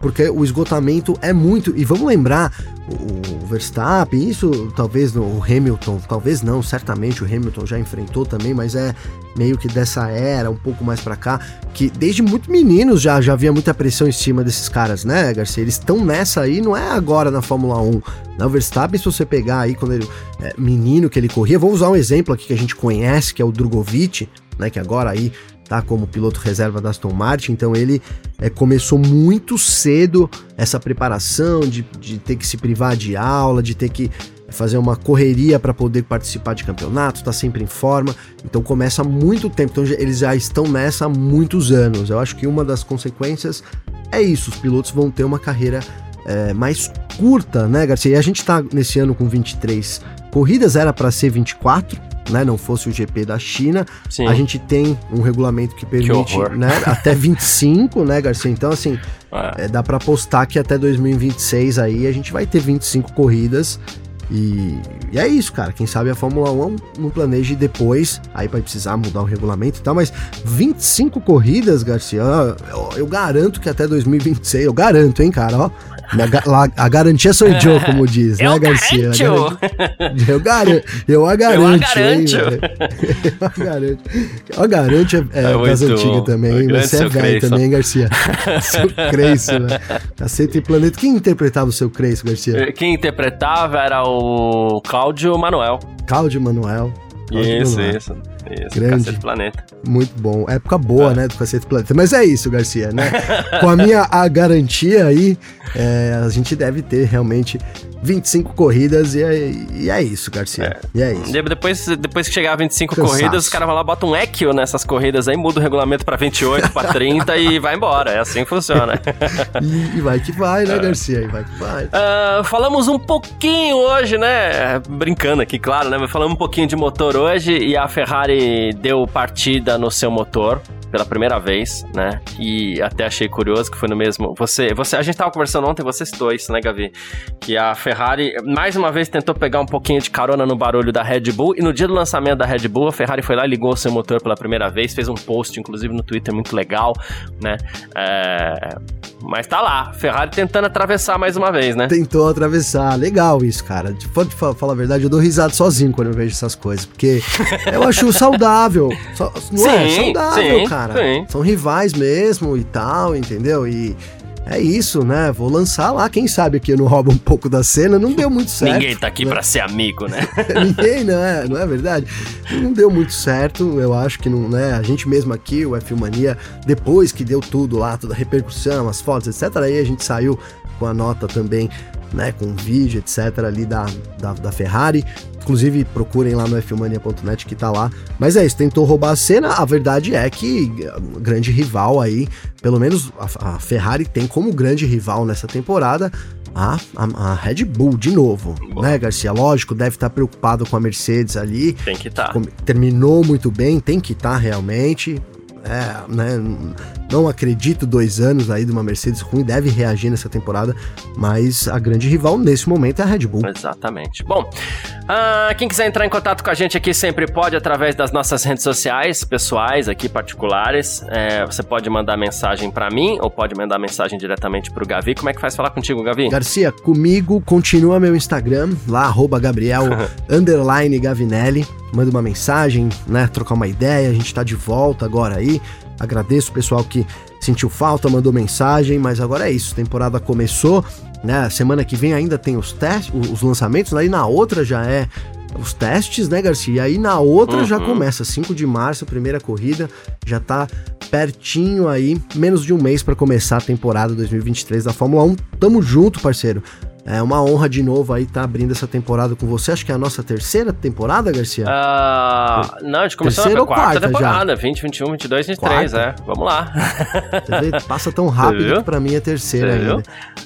Porque o esgotamento é muito. E vamos lembrar, o Verstappen, isso talvez o Hamilton, talvez não, certamente o Hamilton já enfrentou também, mas é meio que dessa era, um pouco mais para cá, que desde muito meninos já, já havia muita pressão em cima desses caras, né, Garcia? Eles estão nessa aí, não é agora na Fórmula 1. Na Verstappen, se você pegar aí quando ele é, menino que ele corria, vou usar um exemplo aqui que a gente conhece, que é o Drogovic, né, que agora aí tá como piloto reserva da Aston Martin, então ele é, começou muito cedo essa preparação de, de ter que se privar de aula, de ter que fazer uma correria para poder participar de campeonatos, tá sempre em forma, então começa há muito tempo, então eles já estão nessa há muitos anos. Eu acho que uma das consequências é isso, os pilotos vão ter uma carreira é, mais curta, né, Garcia? E a gente tá nesse ano com 23 corridas, era para ser 24, né, não fosse o GP da China. Sim. A gente tem um regulamento que permite que né, até 25, né, Garcia? Então, assim, é. É, dá para apostar que até 2026 aí a gente vai ter 25 corridas. E, e, é isso, cara. Quem sabe a Fórmula 1 não planeje depois, aí vai precisar mudar o regulamento e tal, mas 25 corridas, Garcia, eu, eu garanto que até 2026, eu garanto, hein, cara, ó. A, garantia sou eu, como diz, né, Garcia? Eu garanto. Eu a garanto, hein, Eu a garanto. Eu a garanto é, é das antigas também, Você é velho também, Garcia. seu Creiço, né? Cacete e Planeta. Quem interpretava o seu Creiço, Garcia? Quem interpretava era o Cláudio Manuel. Cláudio Manuel. Isso, isso. Isso, Grande. Cacete Planeta. Muito bom. Época boa, é. né, do Cacete Planeta. Mas é isso, Garcia, né? Com a minha a garantia aí, é, a gente deve ter realmente 25 corridas e é, e é isso, Garcia. É. E é isso. Depois, depois que chegar a 25 Cansaço. corridas, os caras vão lá, botam um equio nessas corridas aí, muda o regulamento pra 28, pra 30 e vai embora. É assim que funciona. e, e, vai que vai, né, é. Garcia? E vai que vai. Uh, falamos um pouquinho hoje, né? Brincando aqui, claro, né? Mas falamos um pouquinho de motor hoje e a Ferrari deu partida no seu motor pela primeira vez, né? E até achei curioso que foi no mesmo. Você, você, a gente tava conversando ontem, você citou isso, né, Gavi? Que a Ferrari mais uma vez tentou pegar um pouquinho de carona no barulho da Red Bull e no dia do lançamento da Red Bull, a Ferrari foi lá, ligou o seu motor pela primeira vez, fez um post, inclusive no Twitter muito legal, né? É... Mas tá lá, Ferrari tentando atravessar mais uma vez, né? Tentou atravessar, legal isso, cara. Pode falar a verdade, eu dou risada sozinho quando eu vejo essas coisas, porque eu acho saudável. Não sim, é? Saudável, sim. cara. Sim. São rivais mesmo e tal, entendeu? E é isso, né? Vou lançar lá, quem sabe aqui não rouba um pouco da cena, não deu muito certo. Ninguém tá aqui né? para ser amigo, né? Ninguém, não é, não é verdade? Não deu muito certo, eu acho que não, né? A gente mesmo aqui, o F Mania, depois que deu tudo lá, toda a repercussão, as fotos, etc, aí a gente saiu com a nota também, né, com vídeo, etc ali da, da, da Ferrari, Inclusive, procurem lá no fmania.net que tá lá. Mas é isso, tentou roubar a cena. A verdade é que grande rival aí, pelo menos a, a Ferrari tem como grande rival nessa temporada a, a, a, Red Bull de novo, né, Garcia? Lógico, deve estar tá preocupado com a Mercedes ali. Tem que estar. Tá. Terminou muito bem, tem que estar tá realmente é, né, não acredito dois anos aí de uma Mercedes ruim, deve reagir nessa temporada, mas a grande rival nesse momento é a Red Bull. Exatamente. Bom, uh, quem quiser entrar em contato com a gente aqui sempre pode através das nossas redes sociais pessoais aqui particulares. É, você pode mandar mensagem para mim ou pode mandar mensagem diretamente pro Gavi. Como é que faz falar contigo, Gavi? Garcia, comigo continua meu Instagram, lá arroba Gabriel Gavinelli manda uma mensagem, né? Trocar uma ideia. A gente tá de volta agora aí. Agradeço o pessoal que sentiu falta, mandou mensagem, mas agora é isso. Temporada começou, né? Semana que vem ainda tem os testes, os lançamentos, aí na outra já é os testes, né, Garcia? E aí na outra uhum. já começa, 5 de março, primeira corrida, já tá pertinho aí, menos de um mês para começar a temporada 2023 da Fórmula 1. Tamo junto, parceiro. É uma honra de novo aí estar tá abrindo essa temporada com você. Acho que é a nossa terceira temporada, Garcia? Uh, não, a gente começou terceira a quarta, quarta temporada, já? 20, 21, 22, 23, quarta. é. Vamos lá. Passa tão rápido que pra mim é terceira Você ainda. Viu?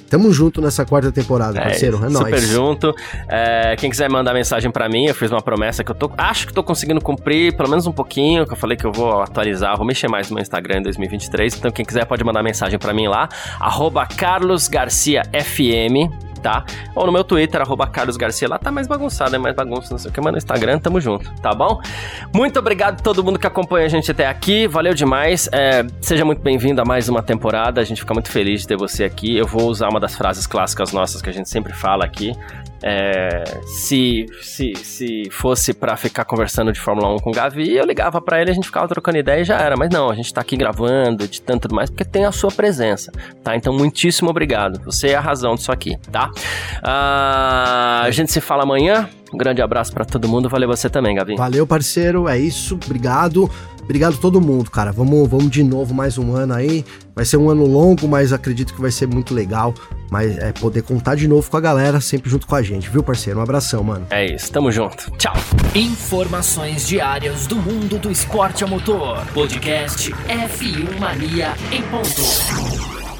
Tamo junto nessa quarta temporada, é, parceiro. É, é super nóis. junto. É, quem quiser mandar mensagem para mim, eu fiz uma promessa que eu tô, acho que tô conseguindo cumprir, pelo menos um pouquinho, que eu falei que eu vou atualizar, vou mexer mais no meu Instagram em 2023. Então, quem quiser pode mandar mensagem para mim lá, arroba Carlos Garcia FM tá? Ou no meu Twitter, arroba Carlos Garcia. Lá tá mais bagunçado, é mais bagunça, não sei o que, mas no Instagram tamo junto, tá bom? Muito obrigado a todo mundo que acompanha a gente até aqui, valeu demais. É, seja muito bem-vindo a mais uma temporada, a gente fica muito feliz de ter você aqui. Eu vou usar uma das frases clássicas nossas que a gente sempre fala aqui, é, se, se, se fosse para ficar conversando de Fórmula 1 com o Gavi, eu ligava para ele, a gente ficava trocando ideia e já era. Mas não, a gente tá aqui gravando, editando tudo mais, porque tem a sua presença, tá? Então, muitíssimo obrigado. Você é a razão disso aqui, tá? Ah, a gente se fala amanhã. Um grande abraço para todo mundo. Valeu você também, Gavi. Valeu, parceiro. É isso. Obrigado. Obrigado a todo mundo, cara. Vamos, vamos de novo mais um ano aí. Vai ser um ano longo, mas acredito que vai ser muito legal. Mas é poder contar de novo com a galera, sempre junto com a gente, viu, parceiro? Um abração, mano. É isso, tamo junto. Tchau. Informações diárias do mundo do esporte a motor. Podcast F1 Mania em ponto.